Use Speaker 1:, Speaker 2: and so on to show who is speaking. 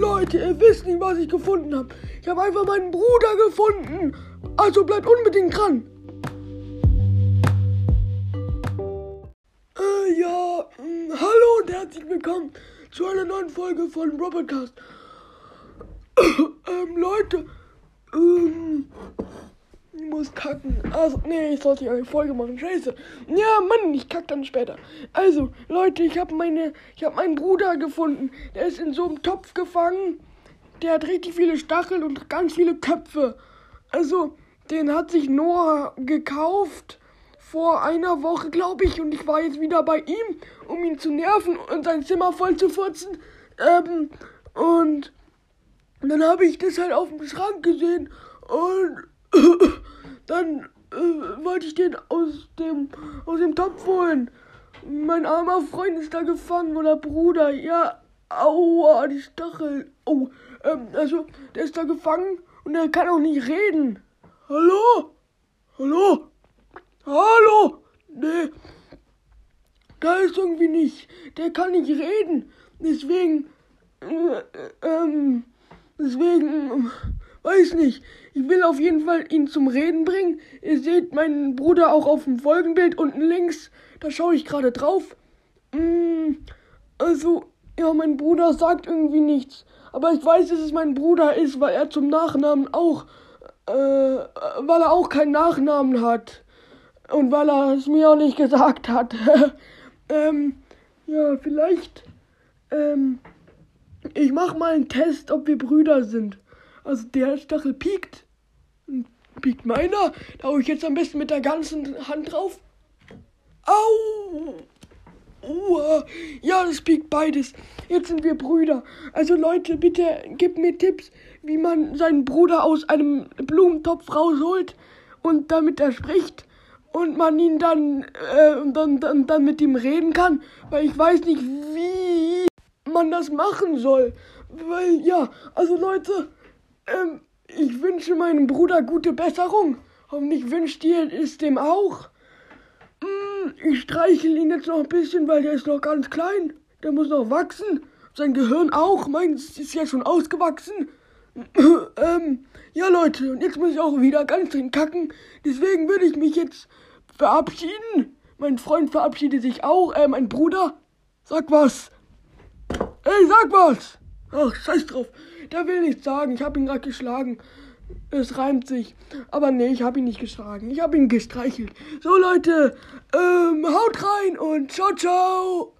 Speaker 1: Leute, ihr wisst nicht, was ich gefunden habe. Ich habe einfach meinen Bruder gefunden. Also bleibt unbedingt dran. Äh, ja, mh, hm, hallo und herzlich willkommen zu einer neuen Folge von Robotcast. ähm, Leute, ähm, muss kacken. Also, nee, ich sollte eine Folge machen. Scheiße. Ja, Mann, ich kack dann später. Also, Leute, ich habe meine, ich habe meinen Bruder gefunden. Der ist in so einem Topf gefangen. Der hat richtig viele Stacheln und ganz viele Köpfe. Also, den hat sich Noah gekauft vor einer Woche, glaube ich, und ich war jetzt wieder bei ihm, um ihn zu nerven und sein Zimmer voll zu furzen. Ähm, und dann habe ich das halt auf dem Schrank gesehen und dann äh, wollte ich den aus dem, aus dem Topf holen. Mein armer Freund ist da gefangen oder Bruder. Ja, aua, die Stachel. Oh, ähm, also, der ist da gefangen und er kann auch nicht reden. Hallo? Hallo? Hallo? Nee. Da ist irgendwie nicht. Der kann nicht reden. Deswegen, äh, ähm, deswegen, weiß nicht. Ich will auf jeden Fall ihn zum Reden bringen. Ihr seht meinen Bruder auch auf dem Folgenbild unten links. Da schaue ich gerade drauf. Mm, also, ja, mein Bruder sagt irgendwie nichts. Aber ich weiß, dass es mein Bruder ist, weil er zum Nachnamen auch, äh, weil er auch keinen Nachnamen hat. Und weil er es mir auch nicht gesagt hat. ähm, ja, vielleicht, ähm, ich mach mal einen Test, ob wir Brüder sind. Also der Stachel piekt. Piekt meiner. Da hau ich jetzt am besten mit der ganzen Hand drauf. Au! Uah. Ja, das piekt beides. Jetzt sind wir Brüder. Also Leute, bitte gebt mir Tipps, wie man seinen Bruder aus einem Blumentopf rausholt und damit er spricht und man ihn dann, äh, dann, dann, dann mit ihm reden kann, weil ich weiß nicht, wie man das machen soll. Weil, ja, also Leute, ähm, ich wünsche meinem Bruder gute Besserung. Hoffentlich wünscht ihr es dem auch. Mm, ich streichel ihn jetzt noch ein bisschen, weil der ist noch ganz klein. Der muss noch wachsen. Sein Gehirn auch. Meins ist ja schon ausgewachsen. ähm, ja, Leute, und jetzt muss ich auch wieder ganz drin kacken. Deswegen würde ich mich jetzt verabschieden. Mein Freund verabschiedet sich auch. Äh, mein Bruder. Sag was. Ey, sag was. Ach, scheiß drauf. Der will nichts sagen. Ich hab ihn gerade geschlagen. Es reimt sich. Aber nee, ich hab ihn nicht geschlagen. Ich hab ihn gestreichelt. So, Leute, ähm, haut rein und ciao, ciao.